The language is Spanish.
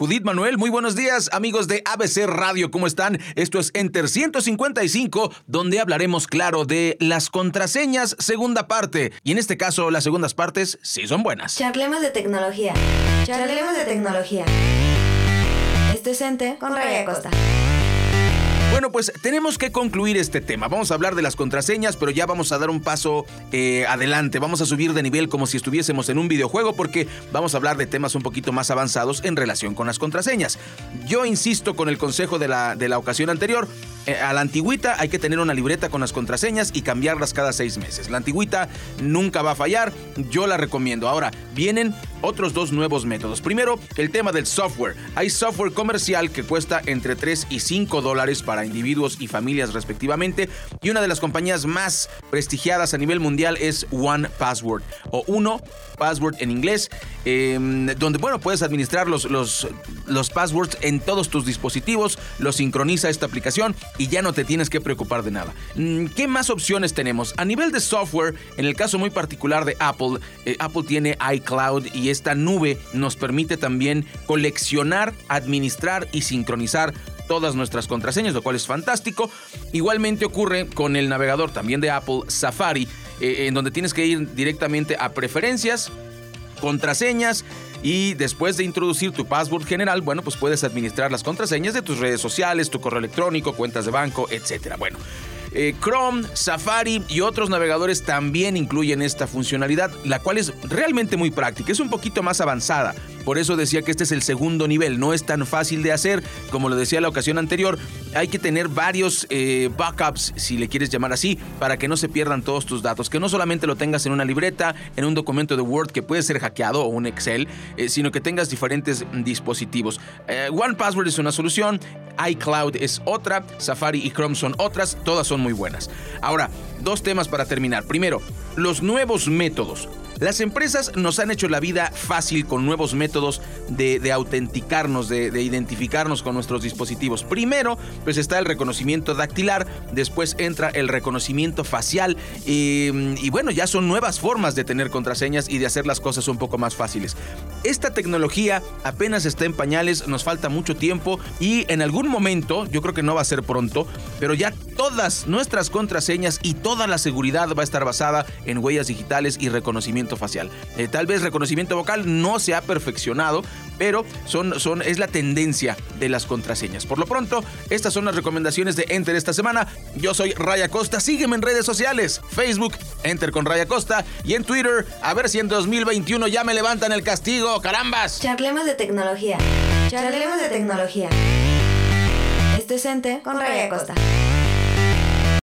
Judith Manuel, muy buenos días, amigos de ABC Radio, ¿cómo están? Esto es Enter 155, donde hablaremos, claro, de las contraseñas, segunda parte. Y en este caso, las segundas partes sí son buenas. Charlemos de tecnología. Charlemos de tecnología. Esto es Enter con Raya Costa. Bueno, pues tenemos que concluir este tema. Vamos a hablar de las contraseñas, pero ya vamos a dar un paso eh, adelante. Vamos a subir de nivel como si estuviésemos en un videojuego porque vamos a hablar de temas un poquito más avanzados en relación con las contraseñas. Yo insisto con el consejo de la, de la ocasión anterior. Eh, a la antigüita hay que tener una libreta con las contraseñas y cambiarlas cada seis meses. La antigüita nunca va a fallar. Yo la recomiendo. Ahora, vienen otros dos nuevos métodos. Primero, el tema del software. Hay software comercial que cuesta entre 3 y 5 dólares para individuos y familias respectivamente. Y una de las compañías más prestigiadas a nivel mundial es One Password o Uno Password en inglés, em, donde bueno puedes administrar los, los, los passwords en todos tus dispositivos, lo sincroniza esta aplicación y ya no te tienes que preocupar de nada. Mm, ¿Qué más opciones tenemos? A nivel de software, en el caso muy particular de Apple, eh, Apple tiene iCloud y esta nube nos permite también coleccionar, administrar y sincronizar todas nuestras contraseñas, lo cual es fantástico. Igualmente ocurre con el navegador también de Apple, Safari, eh, en donde tienes que ir directamente a preferencias, contraseñas y después de introducir tu password general, bueno, pues puedes administrar las contraseñas de tus redes sociales, tu correo electrónico, cuentas de banco, etcétera. Bueno, eh, Chrome, Safari y otros navegadores también incluyen esta funcionalidad, la cual es realmente muy práctica, es un poquito más avanzada. Por eso decía que este es el segundo nivel, no es tan fácil de hacer, como lo decía la ocasión anterior, hay que tener varios eh, backups, si le quieres llamar así, para que no se pierdan todos tus datos, que no solamente lo tengas en una libreta, en un documento de Word que puede ser hackeado o un Excel, eh, sino que tengas diferentes dispositivos. One Password es una solución, iCloud es otra, Safari y Chrome son otras, todas son muy buenas. Ahora, dos temas para terminar. Primero, los nuevos métodos. Las empresas nos han hecho la vida fácil con nuevos métodos de, autenticarnos, de, identificarnos con nuestros dispositivos. Primero, pues está el reconocimiento dactilar, después entra el reconocimiento facial y, bueno, ya son nuevas formas de tener contraseñas y de hacer las cosas un poco más fáciles. Esta tecnología apenas está en pañales, nos falta mucho tiempo y en algún momento, yo creo que no va a ser pronto, pero ya todas nuestras contraseñas y toda la seguridad va a estar basada en huellas digitales y reconocimiento facial. Eh, tal vez reconocimiento vocal no se ha perfeccionado, pero son, son, es la tendencia de las contraseñas. Por lo pronto, estas son las recomendaciones de Enter esta semana. Yo soy Raya Costa, sígueme en redes sociales, Facebook, Enter con Raya Costa y en Twitter, a ver si en 2021 ya me levantan el castigo, carambas. Charlemos de tecnología. Charlemos de tecnología. Esto es Enter con Raya Costa.